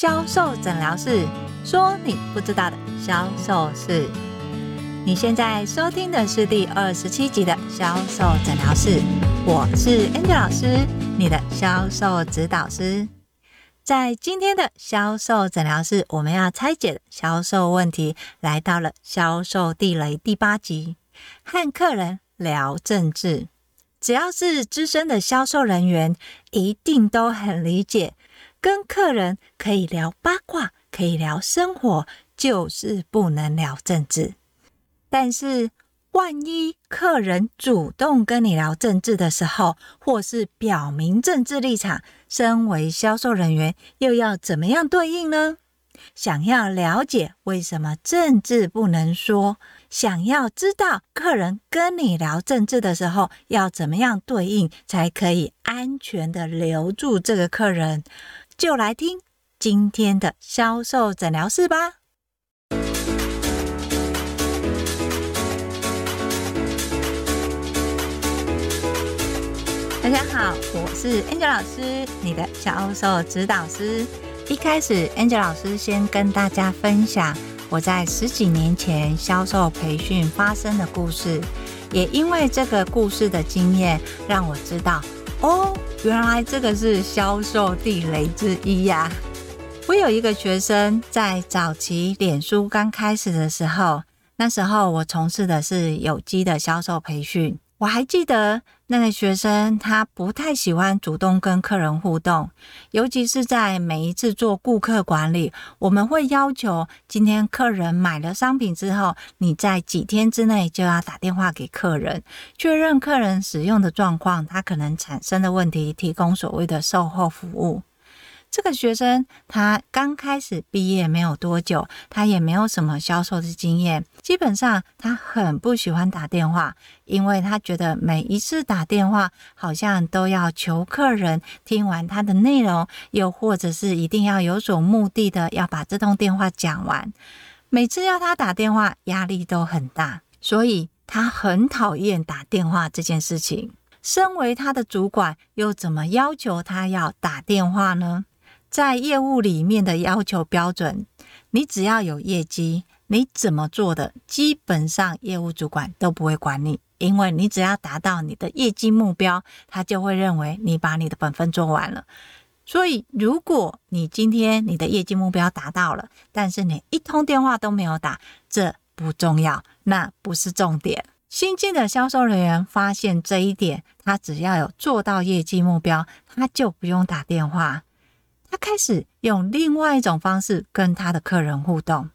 销售诊疗室，说你不知道的销售事。你现在收听的是第二十七集的销售诊疗室，我是 Angel 老师，你的销售指导师。在今天的销售诊疗室，我们要拆解的销售问题来到了销售地雷第八集，和客人聊政治。只要是资深的销售人员，一定都很理解，跟客人可以聊八卦，可以聊生活，就是不能聊政治。但是，万一客人主动跟你聊政治的时候，或是表明政治立场，身为销售人员，又要怎么样对应呢？想要了解为什么政治不能说，想要知道客人跟你聊政治的时候要怎么样对应，才可以安全的留住这个客人，就来听今天的销售诊疗室吧。大家好，我是 Angel 老师，你的销售指导师。一开始，Angel 老师先跟大家分享我在十几年前销售培训发生的故事。也因为这个故事的经验，让我知道，哦，原来这个是销售地雷之一呀。我有一个学生，在早期脸书刚开始的时候，那时候我从事的是有机的销售培训。我还记得那个学生，他不太喜欢主动跟客人互动，尤其是在每一次做顾客管理，我们会要求今天客人买了商品之后，你在几天之内就要打电话给客人，确认客人使用的状况，他可能产生的问题，提供所谓的售后服务。这个学生他刚开始毕业没有多久，他也没有什么销售的经验。基本上他很不喜欢打电话，因为他觉得每一次打电话好像都要求客人听完他的内容，又或者是一定要有所目的的要把这通电话讲完。每次要他打电话，压力都很大，所以他很讨厌打电话这件事情。身为他的主管，又怎么要求他要打电话呢？在业务里面的要求标准，你只要有业绩，你怎么做的，基本上业务主管都不会管你，因为你只要达到你的业绩目标，他就会认为你把你的本分做完了。所以，如果你今天你的业绩目标达到了，但是你一通电话都没有打，这不重要，那不是重点。新进的销售人员发现这一点，他只要有做到业绩目标，他就不用打电话。他开始用另外一种方式跟他的客人互动。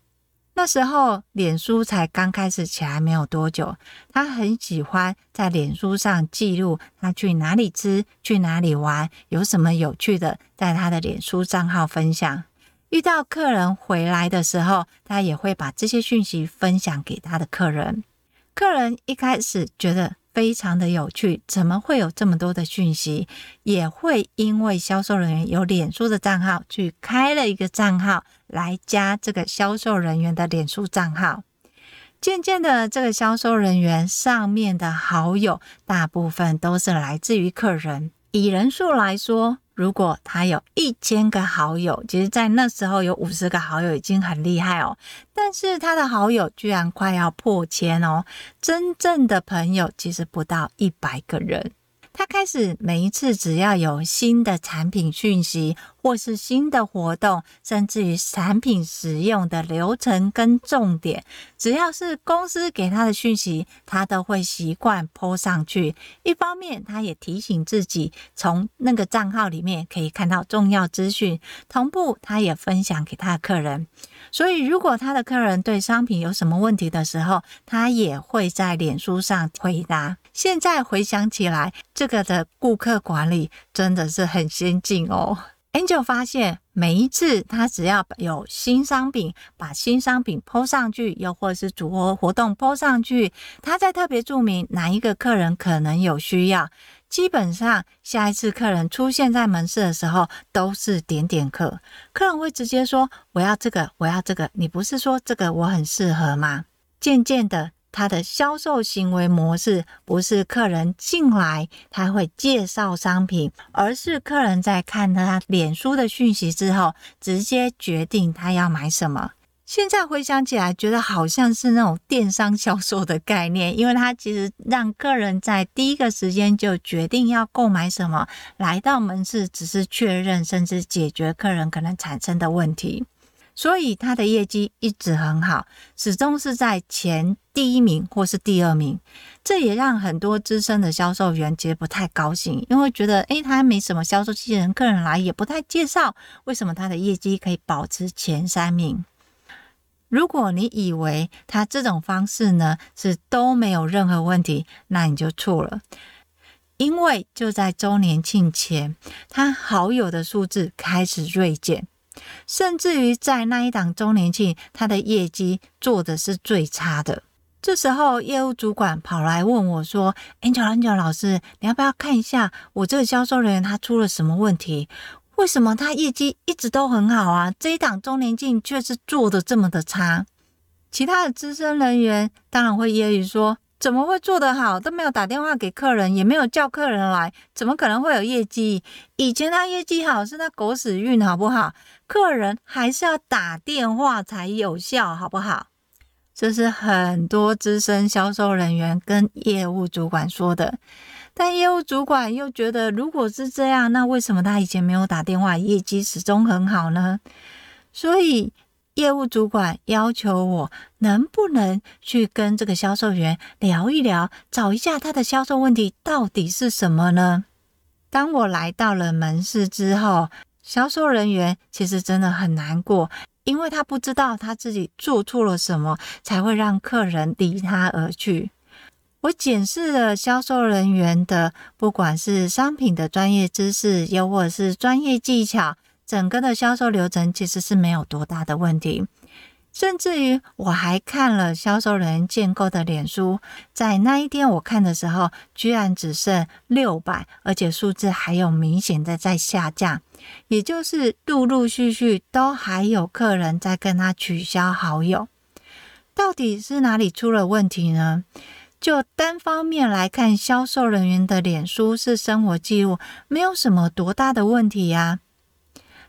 那时候，脸书才刚开始起来没有多久，他很喜欢在脸书上记录他去哪里吃、去哪里玩，有什么有趣的，在他的脸书账号分享。遇到客人回来的时候，他也会把这些讯息分享给他的客人。客人一开始觉得，非常的有趣，怎么会有这么多的讯息？也会因为销售人员有脸书的账号，去开了一个账号来加这个销售人员的脸书账号。渐渐的，这个销售人员上面的好友，大部分都是来自于客人。以人数来说，如果他有一千个好友，其实，在那时候有五十个好友已经很厉害哦。但是他的好友居然快要破千哦，真正的朋友其实不到一百个人。他开始每一次只要有新的产品讯息，或是新的活动，甚至于产品使用的流程跟重点，只要是公司给他的讯息，他都会习惯 po 上去。一方面，他也提醒自己从那个账号里面可以看到重要资讯，同步他也分享给他的客人。所以，如果他的客人对商品有什么问题的时候，他也会在脸书上回答。现在回想起来，这个的顾客管理真的是很先进哦。很久发现，每一次他只要有新商品，把新商品 po 上去，又或是组合活动 po 上去，他再特别注明哪一个客人可能有需要，基本上下一次客人出现在门市的时候，都是点点客。客人会直接说：“我要这个，我要这个。”你不是说这个我很适合吗？渐渐的。他的销售行为模式不是客人进来他会介绍商品，而是客人在看他脸书的讯息之后，直接决定他要买什么。现在回想起来，觉得好像是那种电商销售的概念，因为他其实让客人在第一个时间就决定要购买什么，来到门市只是确认，甚至解决客人可能产生的问题，所以他的业绩一直很好，始终是在前第一名或是第二名。这也让很多资深的销售员其实不太高兴，因为觉得诶，他没什么销售经人，客人来也不太介绍，为什么他的业绩可以保持前三名？如果你以为他这种方式呢是都没有任何问题，那你就错了。因为就在周年庆前，他好友的数字开始锐减，甚至于在那一档周年庆，他的业绩做的是最差的。这时候业务主管跑来问我说：“Angel Angel 老师，你要不要看一下我这个销售人员他出了什么问题？”为什么他业绩一直都很好啊？这一档周年庆却是做的这么的差？其他的资深人员当然会揶揄说：怎么会做得好？都没有打电话给客人，也没有叫客人来，怎么可能会有业绩？以前他业绩好是他狗屎运，好不好？客人还是要打电话才有效，好不好？这是很多资深销售人员跟业务主管说的。但业务主管又觉得，如果是这样，那为什么他以前没有打电话，业绩始终很好呢？所以业务主管要求我能不能去跟这个销售员聊一聊，找一下他的销售问题到底是什么呢？当我来到了门市之后，销售人员其实真的很难过，因为他不知道他自己做错了什么，才会让客人离他而去。我检视了销售人员的，不管是商品的专业知识，又或者是专业技巧，整个的销售流程其实是没有多大的问题。甚至于我还看了销售人员建构的脸书，在那一天我看的时候，居然只剩六百，而且数字还有明显的在下降，也就是陆陆续续都还有客人在跟他取消好友。到底是哪里出了问题呢？就单方面来看，销售人员的脸书是生活记录，没有什么多大的问题呀。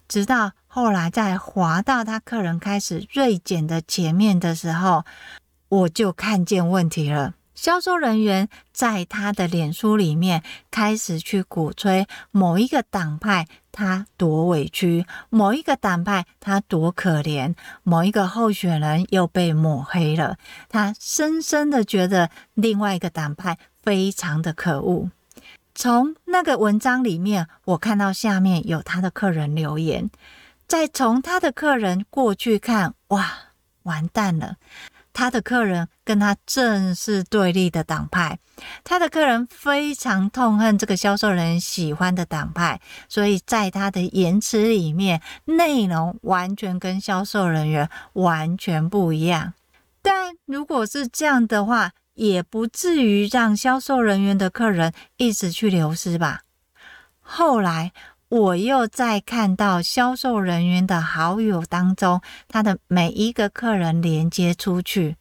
直到后来在滑到他客人开始锐减的前面的时候，我就看见问题了。销售人员在他的脸书里面开始去鼓吹某一个党派他多委屈，某一个党派他多可怜，某一个候选人又被抹黑了。他深深的觉得另外一个党派非常的可恶。从那个文章里面，我看到下面有他的客人留言，再从他的客人过去看，哇，完蛋了。他的客人跟他正是对立的党派，他的客人非常痛恨这个销售人员喜欢的党派，所以在他的言辞里面，内容完全跟销售人员完全不一样。但如果是这样的话，也不至于让销售人员的客人一直去流失吧。后来。我又再看到销售人员的好友当中，他的每一个客人连接出去，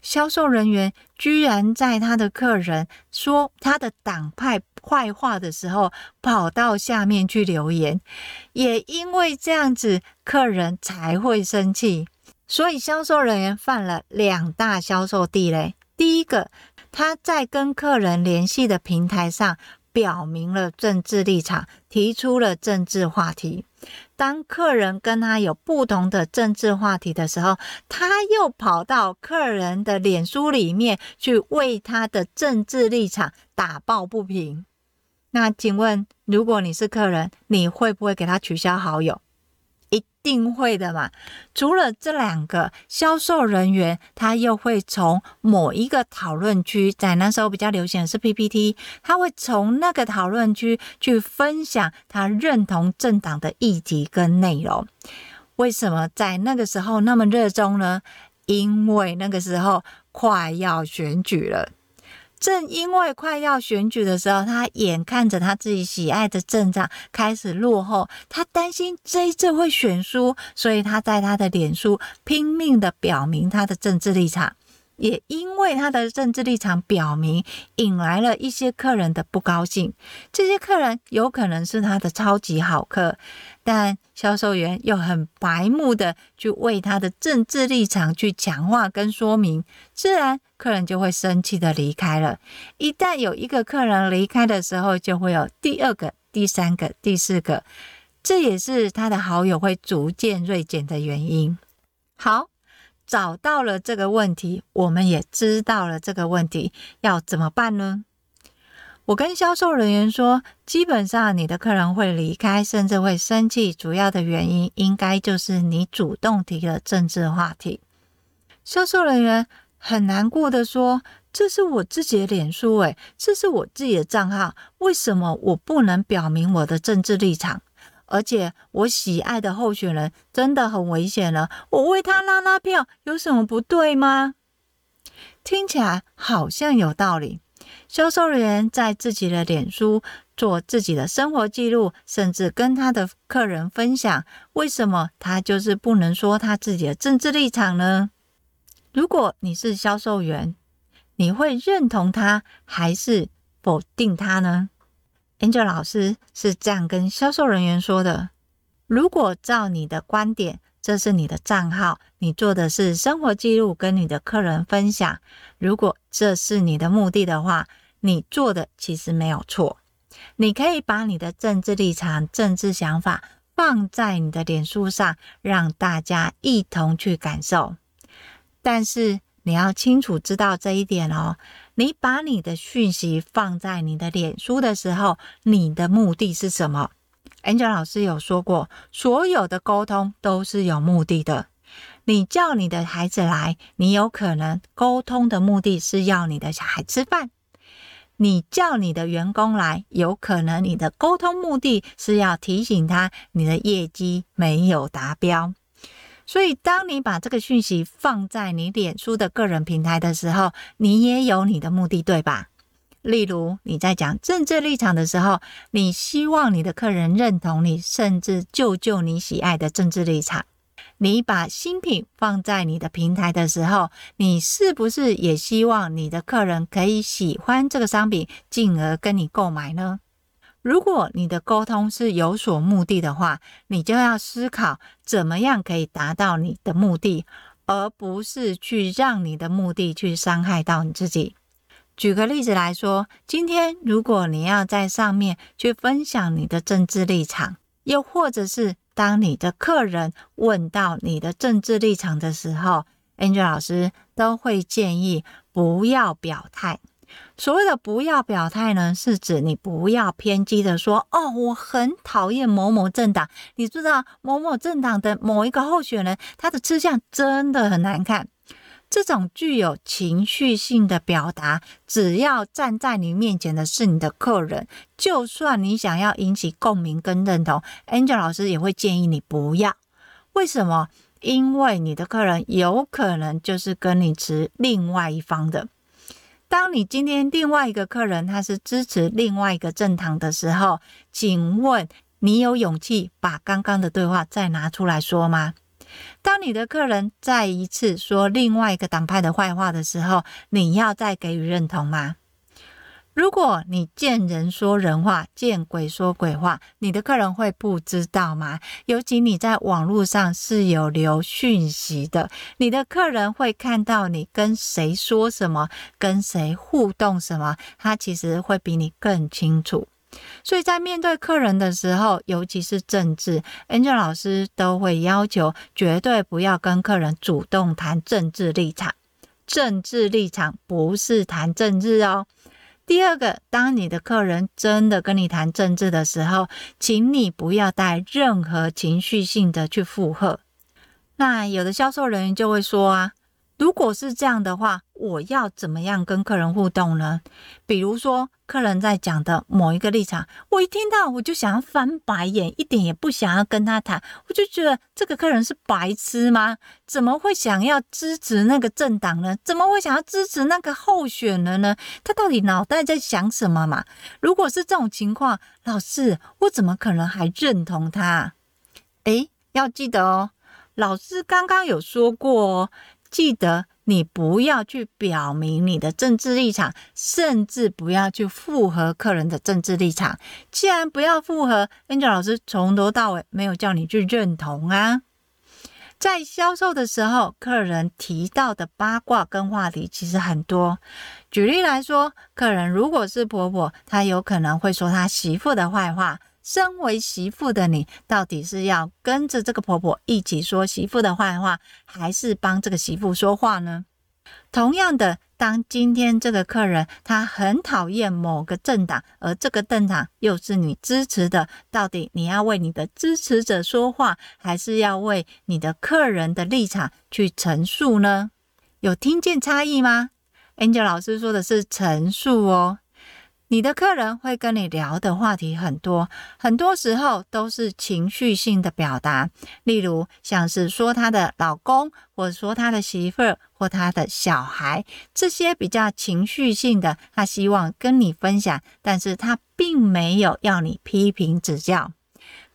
销售人员居然在他的客人说他的党派坏话的时候，跑到下面去留言。也因为这样子，客人才会生气。所以销售人员犯了两大销售地雷。第一个，他在跟客人联系的平台上。表明了政治立场，提出了政治话题。当客人跟他有不同的政治话题的时候，他又跑到客人的脸书里面去为他的政治立场打抱不平。那请问，如果你是客人，你会不会给他取消好友？定会的嘛。除了这两个销售人员，他又会从某一个讨论区，在那时候比较流行的是 PPT，他会从那个讨论区去分享他认同政党的议题跟内容。为什么在那个时候那么热衷呢？因为那个时候快要选举了。正因为快要选举的时候，他眼看着他自己喜爱的政党开始落后，他担心这一次会选输，所以他在他的脸书拼命的表明他的政治立场。也因为他的政治立场表明，引来了一些客人的不高兴。这些客人有可能是他的超级好客，但销售员又很白目的去为他的政治立场去强化跟说明，自然客人就会生气的离开了。一旦有一个客人离开的时候，就会有第二个、第三个、第四个，这也是他的好友会逐渐锐减的原因。好。找到了这个问题，我们也知道了这个问题要怎么办呢？我跟销售人员说，基本上你的客人会离开，甚至会生气，主要的原因应该就是你主动提了政治话题。销售人员很难过的说：“这是我自己的脸书，诶，这是我自己的账号，为什么我不能表明我的政治立场？”而且我喜爱的候选人真的很危险了，我为他拉拉票有什么不对吗？听起来好像有道理。销售人员在自己的脸书做自己的生活记录，甚至跟他的客人分享，为什么他就是不能说他自己的政治立场呢？如果你是销售员，你会认同他还是否定他呢？Angel 老师是这样跟销售人员说的：如果照你的观点，这是你的账号，你做的是生活记录，跟你的客人分享。如果这是你的目的的话，你做的其实没有错。你可以把你的政治立场、政治想法放在你的脸书上，让大家一同去感受。但是，你要清楚知道这一点哦。你把你的讯息放在你的脸书的时候，你的目的是什么？Angel 老师有说过，所有的沟通都是有目的的。你叫你的孩子来，你有可能沟通的目的是要你的小孩吃饭；你叫你的员工来，有可能你的沟通目的是要提醒他你的业绩没有达标。所以，当你把这个讯息放在你脸书的个人平台的时候，你也有你的目的，对吧？例如，你在讲政治立场的时候，你希望你的客人认同你，甚至救救你喜爱的政治立场。你把新品放在你的平台的时候，你是不是也希望你的客人可以喜欢这个商品，进而跟你购买呢？如果你的沟通是有所目的的话，你就要思考怎么样可以达到你的目的，而不是去让你的目的去伤害到你自己。举个例子来说，今天如果你要在上面去分享你的政治立场，又或者是当你的客人问到你的政治立场的时候，Angel 老师都会建议不要表态。所谓的不要表态呢，是指你不要偏激的说哦，我很讨厌某某政党。你知道某某政党的某一个候选人，他的吃相真的很难看。这种具有情绪性的表达，只要站在你面前的是你的客人，就算你想要引起共鸣跟认同，Angel 老师也会建议你不要。为什么？因为你的客人有可能就是跟你持另外一方的。当你今天另外一个客人他是支持另外一个政党的时候，请问你有勇气把刚刚的对话再拿出来说吗？当你的客人再一次说另外一个党派的坏话的时候，你要再给予认同吗？如果你见人说人话，见鬼说鬼话，你的客人会不知道吗？尤其你在网络上是有留讯息的，你的客人会看到你跟谁说什么，跟谁互动什么，他其实会比你更清楚。所以在面对客人的时候，尤其是政治，Angel 老师都会要求绝对不要跟客人主动谈政治立场，政治立场不是谈政治哦。第二个，当你的客人真的跟你谈政治的时候，请你不要带任何情绪性的去附和。那有的销售人员就会说啊。如果是这样的话，我要怎么样跟客人互动呢？比如说，客人在讲的某一个立场，我一听到我就想要翻白眼，一点也不想要跟他谈。我就觉得这个客人是白痴吗？怎么会想要支持那个政党呢？怎么会想要支持那个候选人呢？他到底脑袋在想什么嘛？如果是这种情况，老师，我怎么可能还认同他？诶，要记得哦，老师刚刚有说过哦。记得你不要去表明你的政治立场，甚至不要去附和客人的政治立场。既然不要附和，Angel 老师从头到尾没有叫你去认同啊。在销售的时候，客人提到的八卦跟话题其实很多。举例来说，客人如果是婆婆，她有可能会说她媳妇的坏话。身为媳妇的你，到底是要跟着这个婆婆一起说媳妇的坏话，还是帮这个媳妇说话呢？同样的，当今天这个客人他很讨厌某个政党，而这个政党又是你支持的，到底你要为你的支持者说话，还是要为你的客人的立场去陈述呢？有听见差异吗？Angel 老师说的是陈述哦。你的客人会跟你聊的话题很多，很多时候都是情绪性的表达，例如像是说他的老公，或者说他的媳妇儿，或他的小孩，这些比较情绪性的，他希望跟你分享，但是他并没有要你批评指教。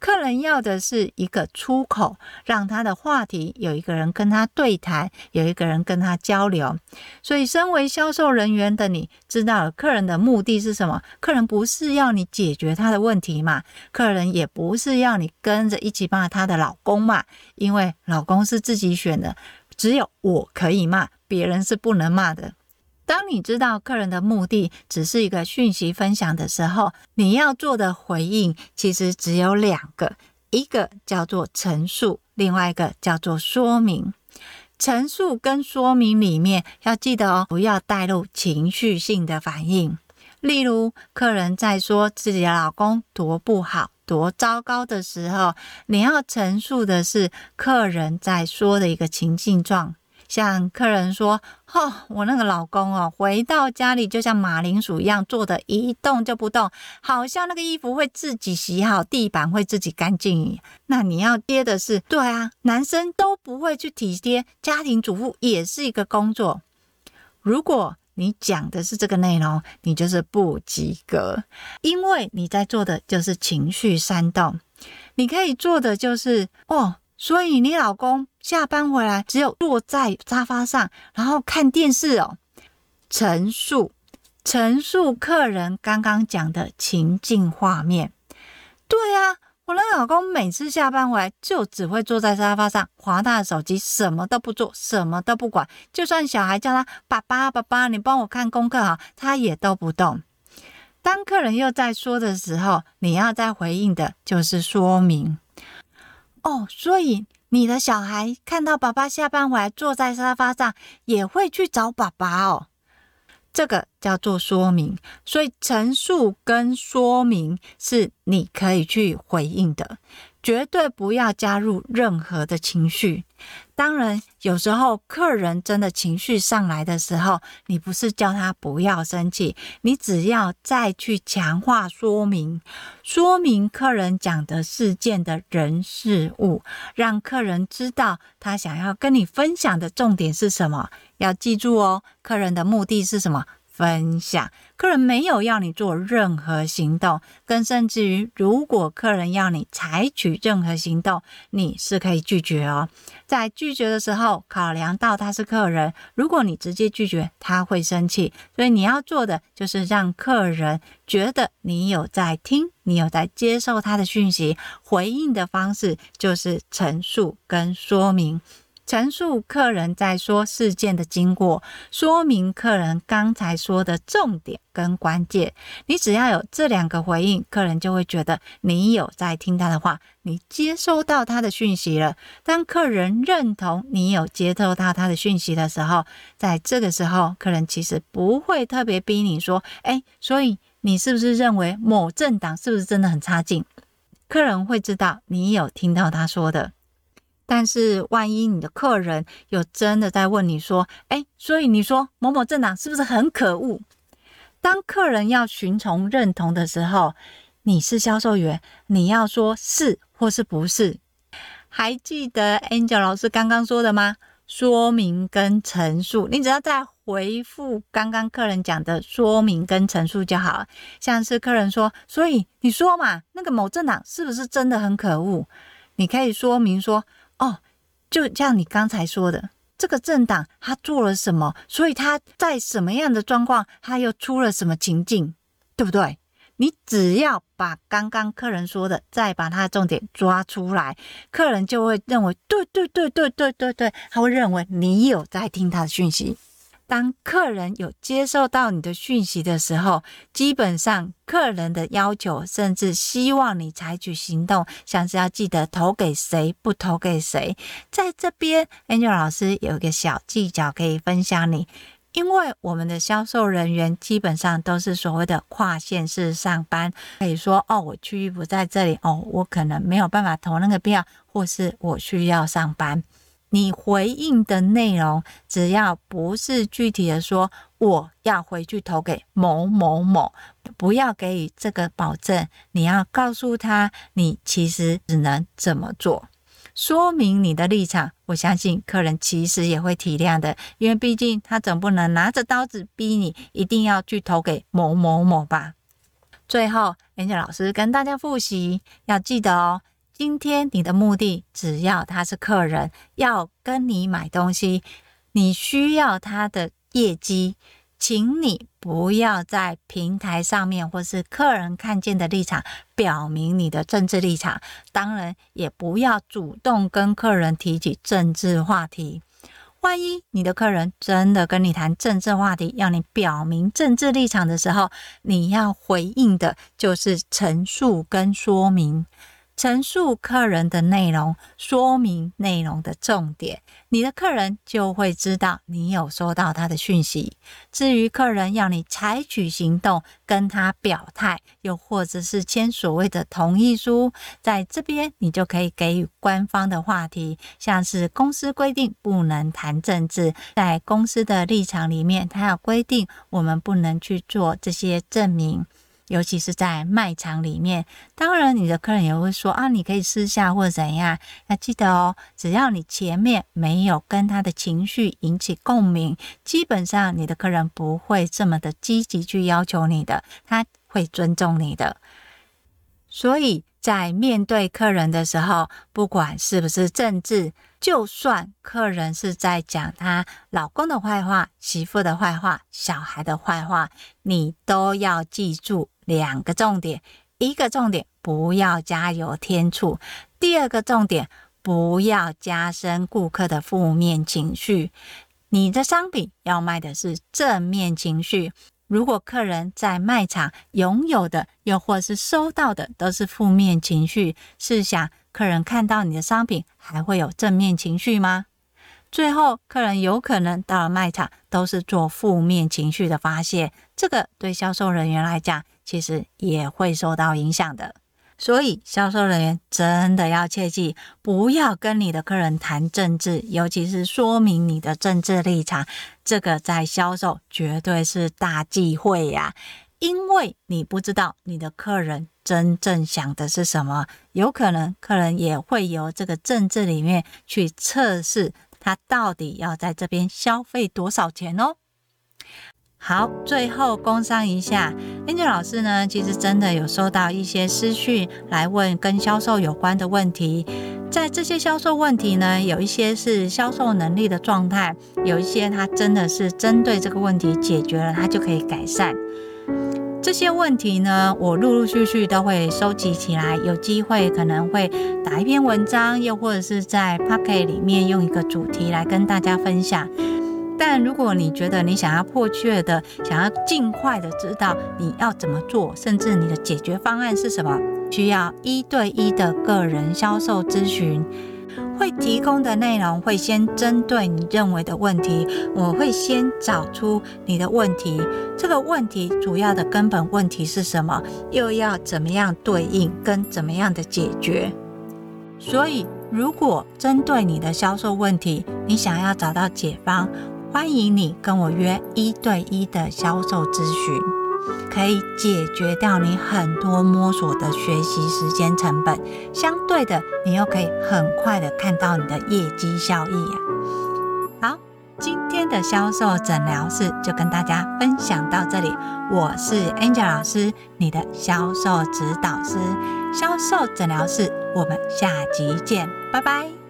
客人要的是一个出口，让他的话题有一个人跟他对谈，有一个人跟他交流。所以，身为销售人员的你，知道客人的目的是什么？客人不是要你解决他的问题嘛？客人也不是要你跟着一起骂他的老公嘛？因为老公是自己选的，只有我可以骂，别人是不能骂的。当你知道客人的目的只是一个讯息分享的时候，你要做的回应其实只有两个，一个叫做陈述，另外一个叫做说明。陈述跟说明里面要记得哦，不要带入情绪性的反应。例如，客人在说自己的老公多不好、多糟糕的时候，你要陈述的是客人在说的一个情境状。像客人说：“哦，我那个老公哦，回到家里就像马铃薯一样，坐的一动就不动，好像那个衣服会自己洗好，地板会自己干净。”那你要接的是，对啊，男生都不会去体贴，家庭主妇也是一个工作。如果你讲的是这个内容，你就是不及格，因为你在做的就是情绪煽动。你可以做的就是哦。所以你老公下班回来只有坐在沙发上，然后看电视哦。陈述，陈述客人刚刚讲的情境画面。对啊，我的老公每次下班回来就只会坐在沙发上滑他的手机，什么都不做，什么都不管。就算小孩叫他爸爸爸爸，你帮我看功课好，他也都不动。当客人又在说的时候，你要再回应的就是说明。哦，所以你的小孩看到爸爸下班回来坐在沙发上，也会去找爸爸哦。这个叫做说明，所以陈述跟说明是你可以去回应的。绝对不要加入任何的情绪。当然，有时候客人真的情绪上来的时候，你不是叫他不要生气，你只要再去强化说明，说明客人讲的事件的人事物，让客人知道他想要跟你分享的重点是什么。要记住哦，客人的目的是什么？分享，客人没有要你做任何行动，更甚至于，如果客人要你采取任何行动，你是可以拒绝哦。在拒绝的时候，考量到他是客人，如果你直接拒绝，他会生气，所以你要做的就是让客人觉得你有在听，你有在接受他的讯息，回应的方式就是陈述跟说明。陈述客人在说事件的经过，说明客人刚才说的重点跟关键。你只要有这两个回应，客人就会觉得你有在听他的话，你接收到他的讯息了。当客人认同你有接收到他的讯息的时候，在这个时候，客人其实不会特别逼你说：“诶，所以你是不是认为某政党是不是真的很差劲？”客人会知道你有听到他说的。但是，万一你的客人有真的在问你说：“诶，所以你说某某政党是不是很可恶？”当客人要寻从认同的时候，你是销售员，你要说是或是不是？还记得 Angel 老师刚刚说的吗？说明跟陈述，你只要在回复刚刚客人讲的说明跟陈述就好了。像是客人说：“所以你说嘛，那个某政党是不是真的很可恶？”你可以说明说。哦，就像你刚才说的，这个政党他做了什么，所以他在什么样的状况，他又出了什么情境，对不对？你只要把刚刚客人说的，再把他的重点抓出来，客人就会认为，对对对对对对对，他会认为你有在听他的讯息。当客人有接受到你的讯息的时候，基本上客人的要求甚至希望你采取行动，像是要记得投给谁，不投给谁。在这边，Angel 老师有一个小技巧可以分享你，因为我们的销售人员基本上都是所谓的跨县市上班，可以说哦，我区域不在这里，哦，我可能没有办法投那个票，或是我需要上班。你回应的内容，只要不是具体的说我要回去投给某某某，不要给予这个保证。你要告诉他，你其实只能怎么做，说明你的立场。我相信客人其实也会体谅的，因为毕竟他总不能拿着刀子逼你一定要去投给某某某吧。最后演讲老师跟大家复习，要记得哦。今天你的目的，只要他是客人要跟你买东西，你需要他的业绩，请你不要在平台上面或是客人看见的立场表明你的政治立场，当然也不要主动跟客人提起政治话题。万一你的客人真的跟你谈政治话题，要你表明政治立场的时候，你要回应的就是陈述跟说明。陈述客人的内容，说明内容的重点，你的客人就会知道你有收到他的讯息。至于客人要你采取行动，跟他表态，又或者是签所谓的同意书，在这边你就可以给予官方的话题，像是公司规定不能谈政治，在公司的立场里面，它要规定我们不能去做这些证明。尤其是在卖场里面，当然你的客人也会说啊，你可以私下或者怎样。要记得哦，只要你前面没有跟他的情绪引起共鸣，基本上你的客人不会这么的积极去要求你的，他会尊重你的。所以在面对客人的时候，不管是不是政治，就算客人是在讲他老公的坏话、媳妇的坏话、小孩的坏话，你都要记住。两个重点，一个重点不要加油添醋，第二个重点不要加深顾客的负面情绪。你的商品要卖的是正面情绪，如果客人在卖场拥有的又或是收到的都是负面情绪，试想客人看到你的商品还会有正面情绪吗？最后，客人有可能到了卖场都是做负面情绪的发泄，这个对销售人员来讲，其实也会受到影响的。所以，销售人员真的要切记，不要跟你的客人谈政治，尤其是说明你的政治立场。这个在销售绝对是大忌讳呀，因为你不知道你的客人真正想的是什么，有可能客人也会由这个政治里面去测试。他到底要在这边消费多少钱哦？好，最后工商一下，Angel 老师呢，其实真的有收到一些私讯来问跟销售有关的问题。在这些销售问题呢，有一些是销售能力的状态，有一些他真的是针对这个问题解决了，他就可以改善。这些问题呢，我陆陆续续都会收集起来，有机会可能会打一篇文章，又或者是在 Pocket 里面用一个主题来跟大家分享。但如果你觉得你想要迫切的，想要尽快的知道你要怎么做，甚至你的解决方案是什么，需要一对一的个人销售咨询。会提供的内容会先针对你认为的问题，我会先找出你的问题，这个问题主要的根本问题是什么，又要怎么样对应跟怎么样的解决。所以，如果针对你的销售问题，你想要找到解方，欢迎你跟我约一对一的销售咨询。可以解决掉你很多摸索的学习时间成本，相对的，你又可以很快的看到你的业绩效益啊。好，今天的销售诊疗室就跟大家分享到这里，我是 Angel 老师，你的销售指导师，销售诊疗室，我们下集见，拜拜。